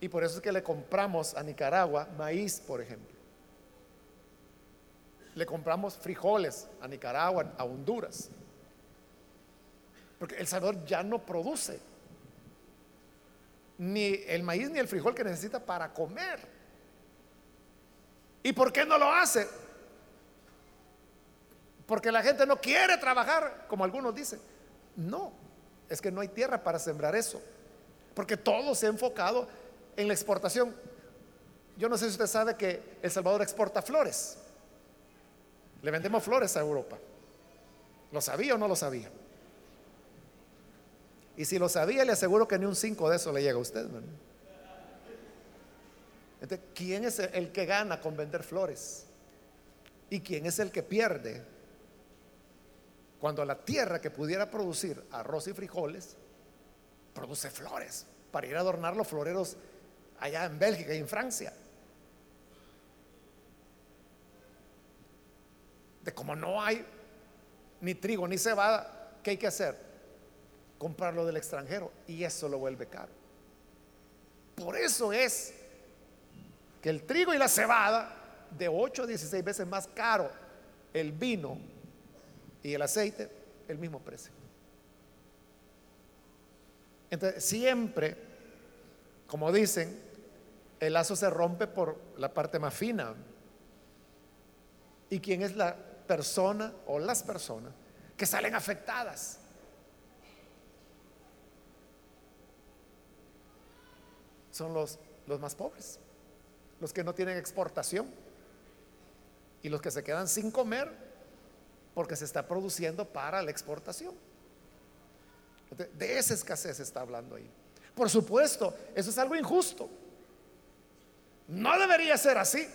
Y por eso es que le compramos a Nicaragua maíz, por ejemplo. Le compramos frijoles a Nicaragua, a Honduras. Porque El Salvador ya no produce ni el maíz ni el frijol que necesita para comer. ¿Y por qué no lo hace? Porque la gente no quiere trabajar, como algunos dicen. No, es que no hay tierra para sembrar eso. Porque todo se ha enfocado en la exportación. Yo no sé si usted sabe que El Salvador exporta flores. Le vendemos flores a Europa. ¿Lo sabía o no lo sabía? Y si lo sabía, le aseguro que ni un 5 de eso le llega a usted. ¿quién es el que gana con vender flores? ¿Y quién es el que pierde cuando la tierra que pudiera producir arroz y frijoles, produce flores para ir a adornar los floreros allá en Bélgica y en Francia. De como no hay ni trigo ni cebada, ¿qué hay que hacer? Comprarlo del extranjero y eso lo vuelve caro. Por eso es que el trigo y la cebada de 8 a 16 veces más caro el vino y el aceite el mismo precio. Entonces, siempre, como dicen, el lazo se rompe por la parte más fina. ¿Y quién es la persona o las personas que salen afectadas? Son los, los más pobres, los que no tienen exportación y los que se quedan sin comer porque se está produciendo para la exportación. De esa escasez se está hablando ahí. Por supuesto, eso es algo injusto. No debería ser así.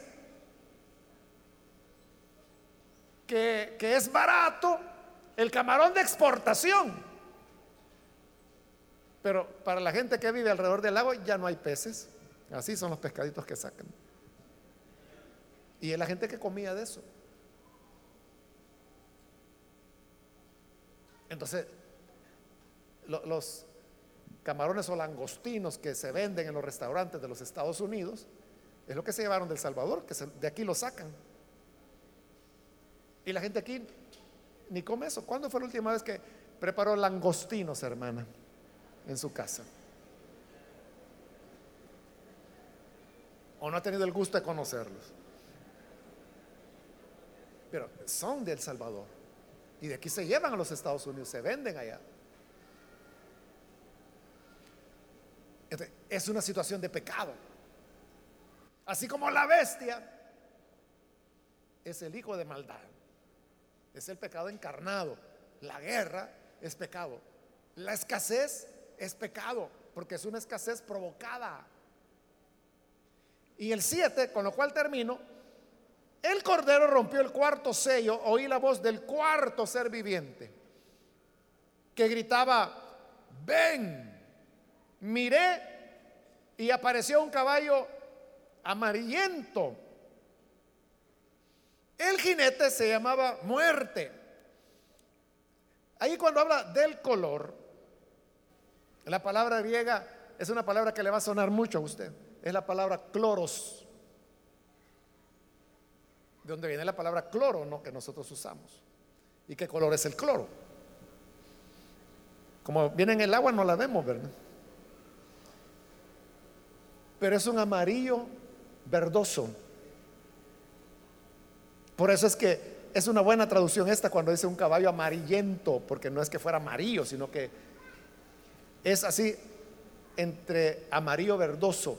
Que, que, es barato el camarón de exportación. Pero para la gente que vive alrededor del lago ya no hay peces. Así son los pescaditos que sacan. Y es la gente que comía de eso. Entonces, los camarones o langostinos que se venden en los restaurantes de los Estados Unidos es lo que se llevaron del Salvador, que de aquí lo sacan. Y la gente aquí ni come eso. ¿Cuándo fue la última vez que preparó langostinos, hermana, en su casa? ¿O no ha tenido el gusto de conocerlos? Pero son del Salvador. Y de aquí se llevan a los Estados Unidos, se venden allá. es una situación de pecado. Así como la bestia es el hijo de maldad. Es el pecado encarnado. La guerra es pecado. La escasez es pecado, porque es una escasez provocada. Y el 7, con lo cual termino, el cordero rompió el cuarto sello, oí la voz del cuarto ser viviente que gritaba, ven, miré y apareció un caballo amarillento. El jinete se llamaba muerte. Ahí cuando habla del color, la palabra griega es una palabra que le va a sonar mucho a usted. Es la palabra cloros de donde viene la palabra cloro, ¿no? que nosotros usamos. ¿Y qué color es el cloro? Como viene en el agua no la vemos, ¿verdad? Pero es un amarillo verdoso. Por eso es que es una buena traducción esta cuando dice un caballo amarillento, porque no es que fuera amarillo, sino que es así entre amarillo verdoso,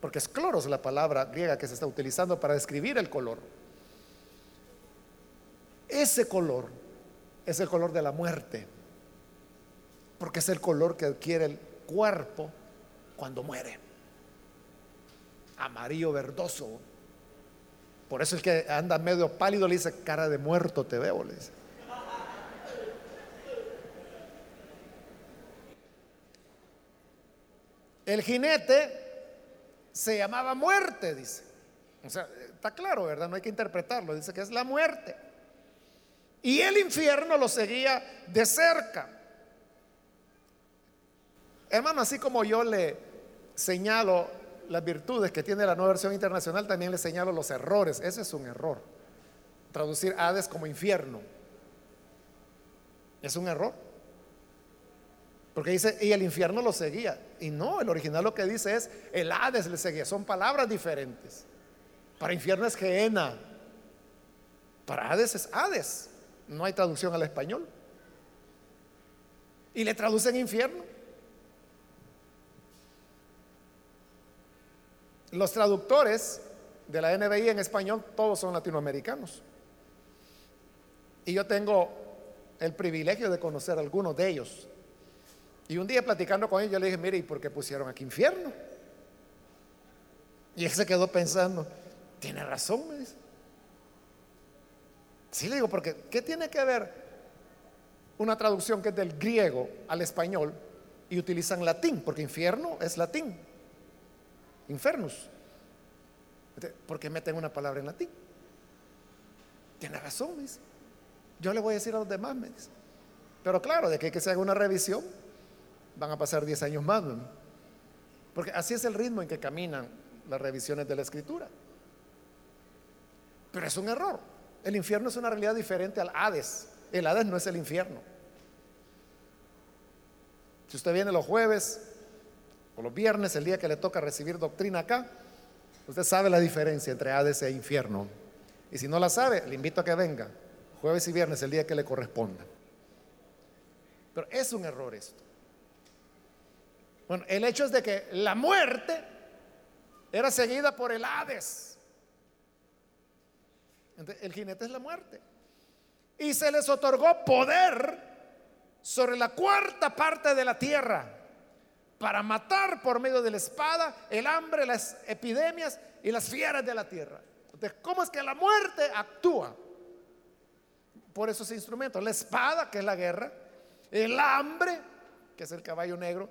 porque es cloros la palabra griega que se está utilizando para describir el color. Ese color es el color de la muerte, porque es el color que adquiere el cuerpo cuando muere. Amarillo verdoso. Por eso el que anda medio pálido le dice cara de muerto te veo, dice. El jinete se llamaba muerte, dice. O sea, está claro, ¿verdad? No hay que interpretarlo. Dice que es la muerte. Y el infierno lo seguía de cerca. Hermano, así como yo le señalo las virtudes que tiene la nueva versión internacional, también le señalo los errores. Ese es un error. Traducir Hades como infierno. Es un error. Porque dice, y el infierno lo seguía. Y no, el original lo que dice es, el Hades le seguía. Son palabras diferentes. Para infierno es Geena. Para Hades es Hades. No hay traducción al español. Y le traducen infierno. Los traductores de la NBI en español, todos son latinoamericanos. Y yo tengo el privilegio de conocer a algunos de ellos. Y un día platicando con ellos, yo le dije, mire, ¿y por qué pusieron aquí infierno? Y él se quedó pensando, tiene razón, me dice. Sí, le digo, porque ¿qué tiene que ver una traducción que es del griego al español y utilizan latín? Porque infierno es latín. Infernus. ¿Por qué meten una palabra en latín? Tiene razón, me dice. Yo le voy a decir a los demás, me dice. Pero claro, de que que se haga una revisión, van a pasar 10 años más. Porque así es el ritmo en que caminan las revisiones de la escritura. Pero es un error. El infierno es una realidad diferente al Hades. El Hades no es el infierno. Si usted viene los jueves o los viernes, el día que le toca recibir doctrina acá, usted sabe la diferencia entre Hades e infierno. Y si no la sabe, le invito a que venga jueves y viernes, el día que le corresponda. Pero es un error esto. Bueno, el hecho es de que la muerte era seguida por el Hades. el jinete es la muerte. Y se les otorgó poder sobre la cuarta parte de la tierra para matar por medio de la espada el hambre, las epidemias y las fieras de la tierra. Entonces, ¿cómo es que la muerte actúa? Por esos instrumentos. La espada, que es la guerra, el hambre, que es el caballo negro,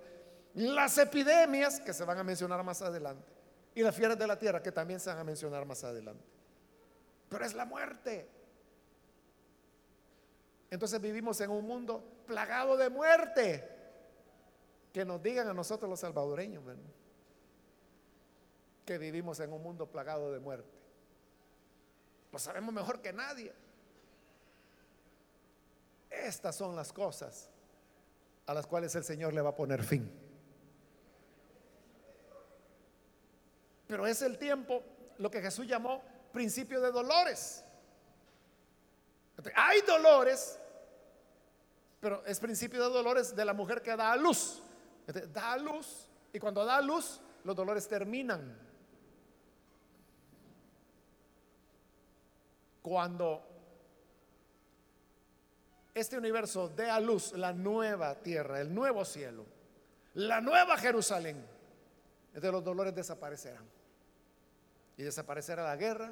las epidemias que se van a mencionar más adelante y las fieras de la tierra que también se van a mencionar más adelante. Pero es la muerte. Entonces vivimos en un mundo plagado de muerte. Que nos digan a nosotros los salvadoreños que vivimos en un mundo plagado de muerte. Lo sabemos mejor que nadie. Estas son las cosas a las cuales el Señor le va a poner fin. Pero es el tiempo, lo que Jesús llamó principio de dolores. Hay dolores, pero es principio de dolores de la mujer que da a luz. Da a luz y cuando da a luz los dolores terminan. Cuando este universo dé a luz la nueva tierra, el nuevo cielo, la nueva Jerusalén, de los dolores desaparecerán y desaparecerá la guerra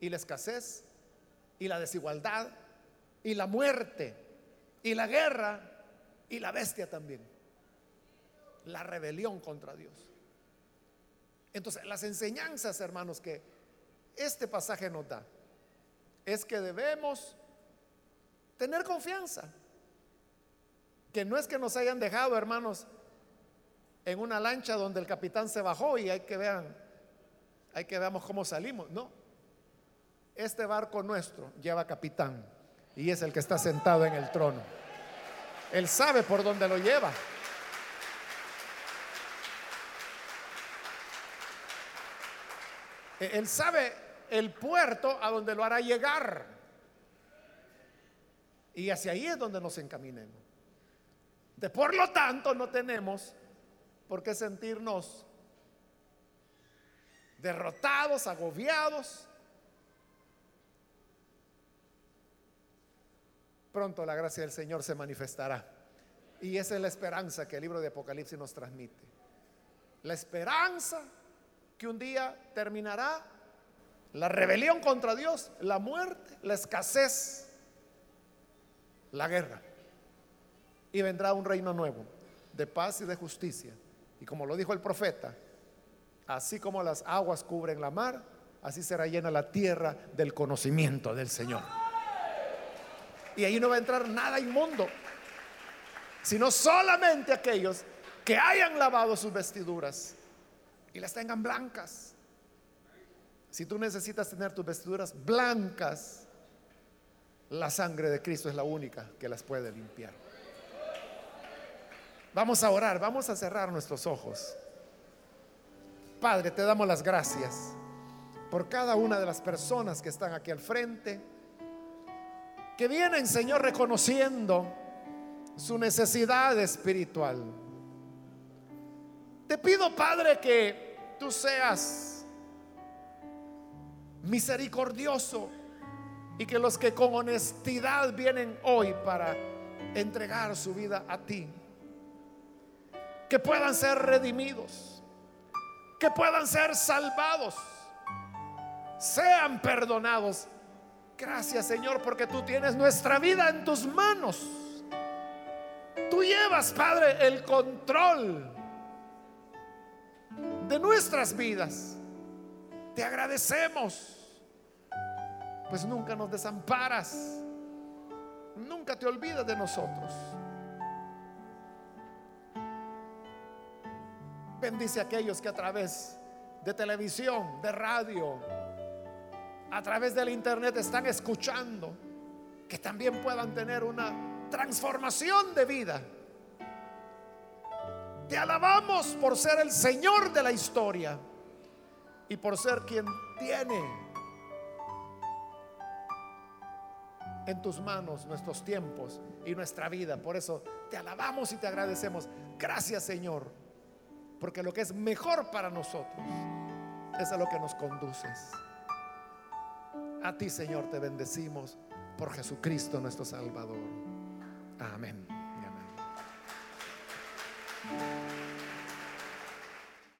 y la escasez y la desigualdad y la muerte y la guerra y la bestia también. La rebelión contra Dios. Entonces, las enseñanzas, hermanos, que este pasaje nos da es que debemos tener confianza. Que no es que nos hayan dejado, hermanos, en una lancha donde el capitán se bajó y hay que vean hay que veamos cómo salimos. No, este barco nuestro lleva capitán y es el que está sentado en el trono. Él sabe por dónde lo lleva. Él sabe el puerto a donde lo hará llegar. Y hacia ahí es donde nos encaminemos. De por lo tanto, no tenemos por qué sentirnos derrotados, agobiados. Pronto la gracia del Señor se manifestará. Y esa es la esperanza que el libro de Apocalipsis nos transmite. La esperanza que un día terminará la rebelión contra Dios, la muerte, la escasez, la guerra. Y vendrá un reino nuevo de paz y de justicia. Y como lo dijo el profeta, así como las aguas cubren la mar, así será llena la tierra del conocimiento del Señor. Y ahí no va a entrar nada inmundo, sino solamente aquellos que hayan lavado sus vestiduras y las tengan blancas. Si tú necesitas tener tus vestiduras blancas, la sangre de Cristo es la única que las puede limpiar. Vamos a orar, vamos a cerrar nuestros ojos. Padre, te damos las gracias por cada una de las personas que están aquí al frente, que vienen, Señor, reconociendo su necesidad espiritual. Te pido, Padre, que tú seas misericordioso y que los que con honestidad vienen hoy para entregar su vida a ti, que puedan ser redimidos, que puedan ser salvados, sean perdonados. Gracias Señor porque tú tienes nuestra vida en tus manos. Tú llevas, Padre, el control de nuestras vidas. Te agradecemos, pues nunca nos desamparas, nunca te olvidas de nosotros. Bendice a aquellos que a través de televisión, de radio, a través del internet están escuchando, que también puedan tener una transformación de vida. Te alabamos por ser el Señor de la historia y por ser quien tiene en tus manos nuestros tiempos y nuestra vida. Por eso te alabamos y te agradecemos. Gracias Señor, porque lo que es mejor para nosotros es a lo que nos conduces. A ti Señor te bendecimos por Jesucristo nuestro Salvador. Amén. Amén.